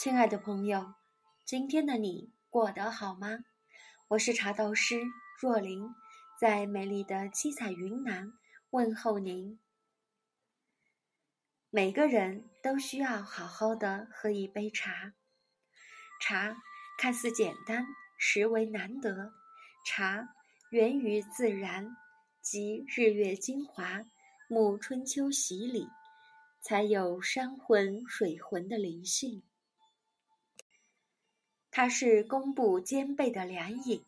亲爱的朋友，今天的你过得好吗？我是茶道师若琳，在美丽的七彩云南问候您。每个人都需要好好的喝一杯茶。茶看似简单，实为难得。茶源于自然，集日月精华，沐春秋洗礼，才有山魂水魂的灵性。它是功布兼备的良饮，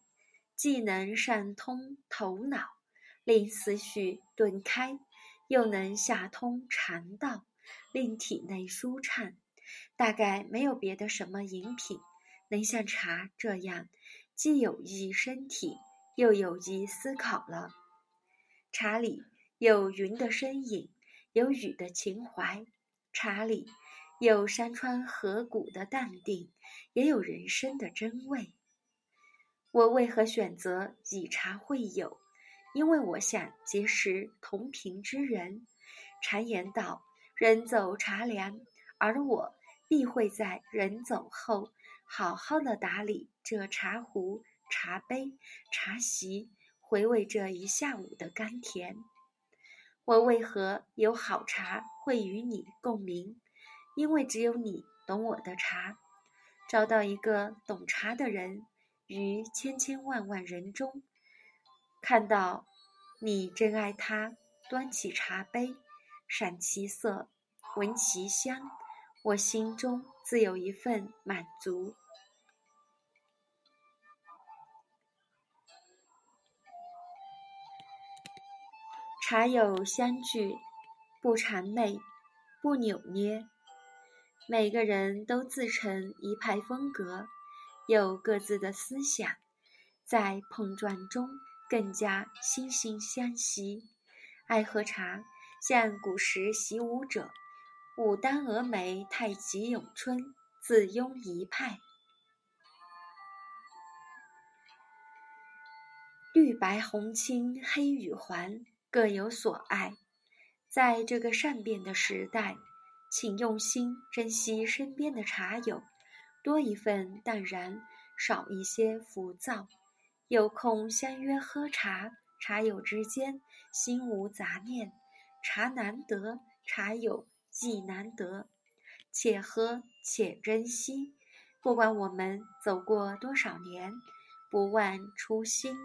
既能善通头脑，令思绪顿开，又能下通肠道。令体内舒畅，大概没有别的什么饮品能像茶这样，既有益身体，又有益思考了。茶里有云的身影，有雨的情怀；茶里有山川河谷的淡定，也有人生的真味。我为何选择以茶会友？因为我想结识同频之人。常言道。人走茶凉，而我必会在人走后，好好的打理这茶壶、茶杯、茶席，回味这一下午的甘甜。我为何有好茶会与你共鸣？因为只有你懂我的茶。找到一个懂茶的人，于千千万万人中，看到你真爱他，端起茶杯。赏其色，闻其香，我心中自有一份满足。茶有相聚，不谄媚，不扭捏。每个人都自成一派风格，有各自的思想，在碰撞中更加惺惺相惜。爱喝茶。像古时习武者，武丹峨眉、太极咏春，自拥一派。绿白红青黑与黄，各有所爱。在这个善变的时代，请用心珍惜身边的茶友，多一份淡然，少一些浮躁。有空相约喝茶，茶友之间心无杂念。茶难得，茶友亦难得，且喝且珍惜。不管我们走过多少年，不忘初心。